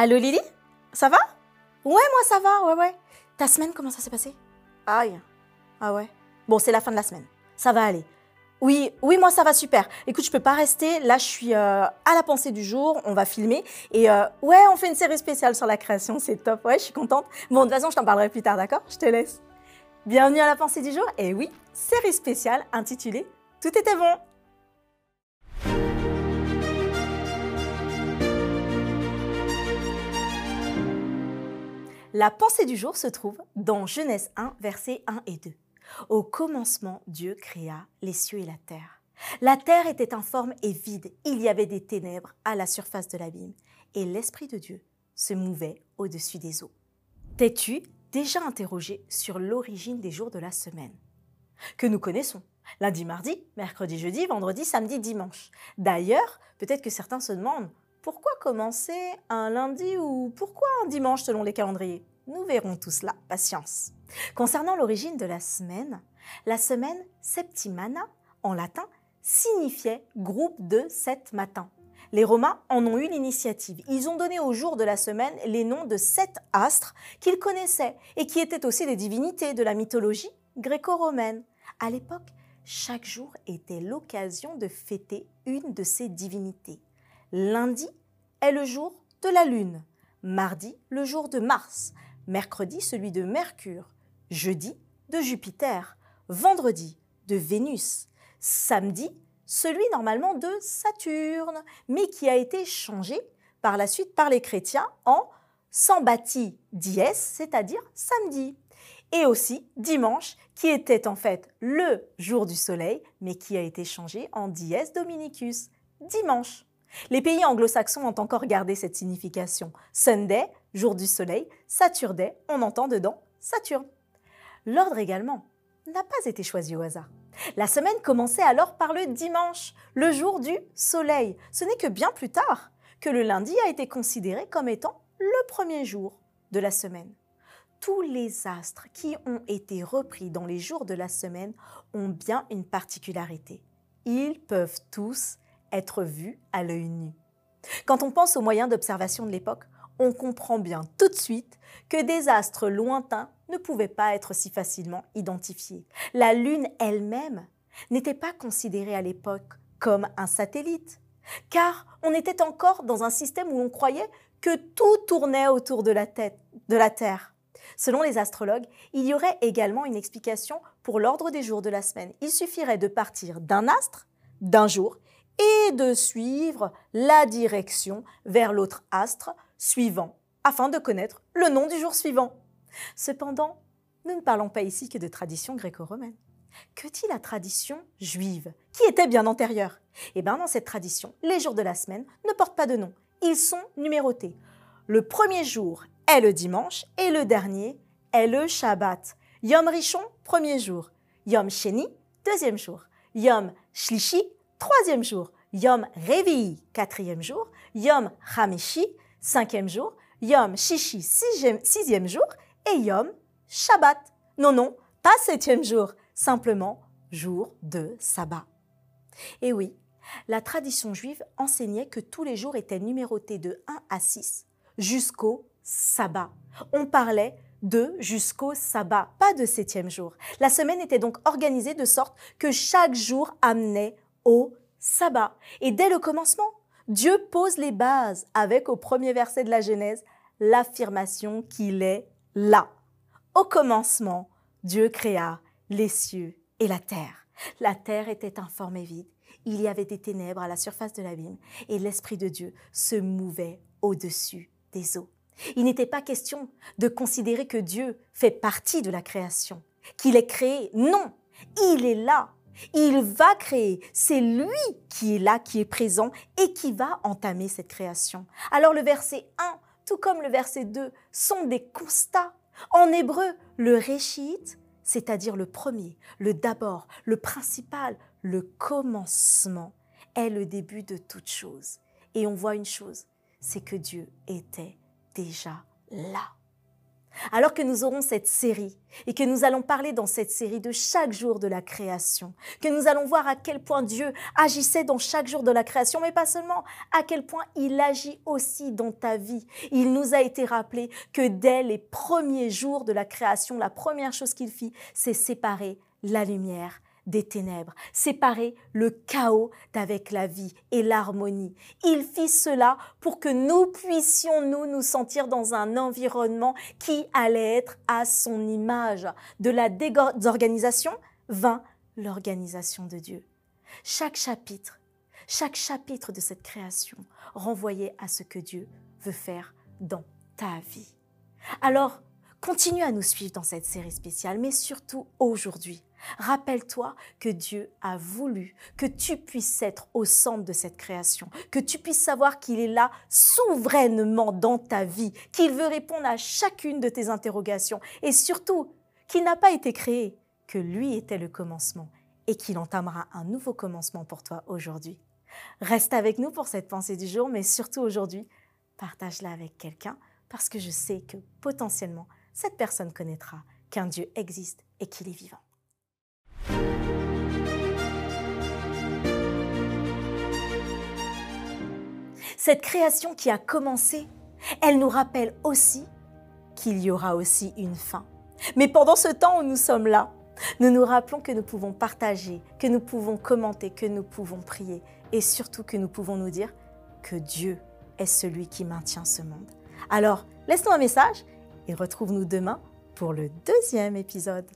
Allô Lily? Ça va? Ouais, moi ça va, ouais, ouais. Ta semaine, comment ça s'est passé? Aïe. Ah ouais. Bon, c'est la fin de la semaine. Ça va aller. Oui, oui, moi ça va super. Écoute, je peux pas rester. Là, je suis euh, à la pensée du jour. On va filmer. Et euh, ouais, on fait une série spéciale sur la création. C'est top. Ouais, je suis contente. Bon, de toute façon, je t'en parlerai plus tard, d'accord? Je te laisse. Bienvenue à la pensée du jour. Et oui, série spéciale intitulée Tout était bon. La pensée du jour se trouve dans Genèse 1, versets 1 et 2. Au commencement, Dieu créa les cieux et la terre. La terre était informe et vide, il y avait des ténèbres à la surface de l'abîme, et l'Esprit de Dieu se mouvait au-dessus des eaux. T'es-tu déjà interrogé sur l'origine des jours de la semaine? Que nous connaissons. Lundi, mardi, mercredi, jeudi, vendredi, samedi, dimanche. D'ailleurs, peut-être que certains se demandent pourquoi commencer un lundi ou pourquoi un dimanche selon les calendriers? Nous verrons tout cela, patience. Concernant l'origine de la semaine, la semaine septimana, en latin, signifiait groupe de sept matins. Les Romains en ont eu l'initiative. Ils ont donné au jour de la semaine les noms de sept astres qu'ils connaissaient et qui étaient aussi des divinités de la mythologie gréco-romaine. À l'époque, chaque jour était l'occasion de fêter une de ces divinités. Lundi est le jour de la Lune, mardi le jour de Mars, mercredi celui de Mercure, jeudi de Jupiter, vendredi de Vénus, samedi celui normalement de Saturne, mais qui a été changé par la suite par les chrétiens en Sambati dies, c'est-à-dire samedi. Et aussi dimanche, qui était en fait le jour du soleil, mais qui a été changé en dies dominicus, dimanche. Les pays anglo-saxons ont encore gardé cette signification. Sunday, jour du soleil, Saturday, on entend dedans Saturne. L'ordre également n'a pas été choisi au hasard. La semaine commençait alors par le dimanche, le jour du soleil. Ce n'est que bien plus tard que le lundi a été considéré comme étant le premier jour de la semaine. Tous les astres qui ont été repris dans les jours de la semaine ont bien une particularité. Ils peuvent tous être vus à l'œil nu. Quand on pense aux moyens d'observation de l'époque, on comprend bien tout de suite que des astres lointains ne pouvaient pas être si facilement identifiés. La Lune elle-même n'était pas considérée à l'époque comme un satellite, car on était encore dans un système où on croyait que tout tournait autour de la, tête, de la Terre. Selon les astrologues, il y aurait également une explication pour l'ordre des jours de la semaine. Il suffirait de partir d'un astre, d'un jour, et de suivre la direction vers l'autre astre suivant, afin de connaître le nom du jour suivant. Cependant, nous ne parlons pas ici que de tradition gréco-romaine. Que dit la tradition juive, qui était bien antérieure? Eh bien, dans cette tradition, les jours de la semaine ne portent pas de nom. Ils sont numérotés. Le premier jour est le dimanche et le dernier est le Shabbat. Yom Rishon, premier jour. Yom Sheni, deuxième jour. Yom Shlishi, troisième jour. Yom Revi, quatrième jour. Yom Hameshi, cinquième jour. Yom Shishi, sixième, sixième jour. Et Yom Shabbat. Non, non, pas septième jour, simplement jour de sabbat. Et oui, la tradition juive enseignait que tous les jours étaient numérotés de 1 à 6 jusqu'au sabbat. On parlait de jusqu'au sabbat, pas de septième jour. La semaine était donc organisée de sorte que chaque jour amenait au sabbat. Et dès le commencement, Dieu pose les bases avec au premier verset de la Genèse l'affirmation qu'il est là. Au commencement, Dieu créa les cieux et la terre. La terre était informe et vide. Il y avait des ténèbres à la surface de l'abîme et l'Esprit de Dieu se mouvait au-dessus des eaux. Il n'était pas question de considérer que Dieu fait partie de la création, qu'il est créé. Non, il est là. Il va créer. C'est lui qui est là, qui est présent et qui va entamer cette création. Alors le verset 1, tout comme le verset 2, sont des constats. En hébreu, le réchit, c'est-à-dire le premier, le d'abord, le principal, le commencement, est le début de toute chose. Et on voit une chose, c'est que Dieu était déjà là. Alors que nous aurons cette série et que nous allons parler dans cette série de chaque jour de la création, que nous allons voir à quel point Dieu agissait dans chaque jour de la création, mais pas seulement, à quel point il agit aussi dans ta vie. Il nous a été rappelé que dès les premiers jours de la création, la première chose qu'il fit, c'est séparer la lumière des ténèbres, séparer le chaos d'avec la vie et l'harmonie. Il fit cela pour que nous puissions, nous, nous sentir dans un environnement qui allait être à son image. De la désorganisation vint l'organisation de Dieu. Chaque chapitre, chaque chapitre de cette création renvoyait à ce que Dieu veut faire dans ta vie. Alors, continue à nous suivre dans cette série spéciale, mais surtout aujourd'hui. Rappelle-toi que Dieu a voulu que tu puisses être au centre de cette création, que tu puisses savoir qu'il est là souverainement dans ta vie, qu'il veut répondre à chacune de tes interrogations et surtout qu'il n'a pas été créé, que lui était le commencement et qu'il entamera un nouveau commencement pour toi aujourd'hui. Reste avec nous pour cette pensée du jour, mais surtout aujourd'hui, partage-la avec quelqu'un parce que je sais que potentiellement cette personne connaîtra qu'un Dieu existe et qu'il est vivant. Cette création qui a commencé, elle nous rappelle aussi qu'il y aura aussi une fin. Mais pendant ce temps où nous sommes là, nous nous rappelons que nous pouvons partager, que nous pouvons commenter, que nous pouvons prier et surtout que nous pouvons nous dire que Dieu est celui qui maintient ce monde. Alors, laisse-nous un message et retrouve-nous demain pour le deuxième épisode.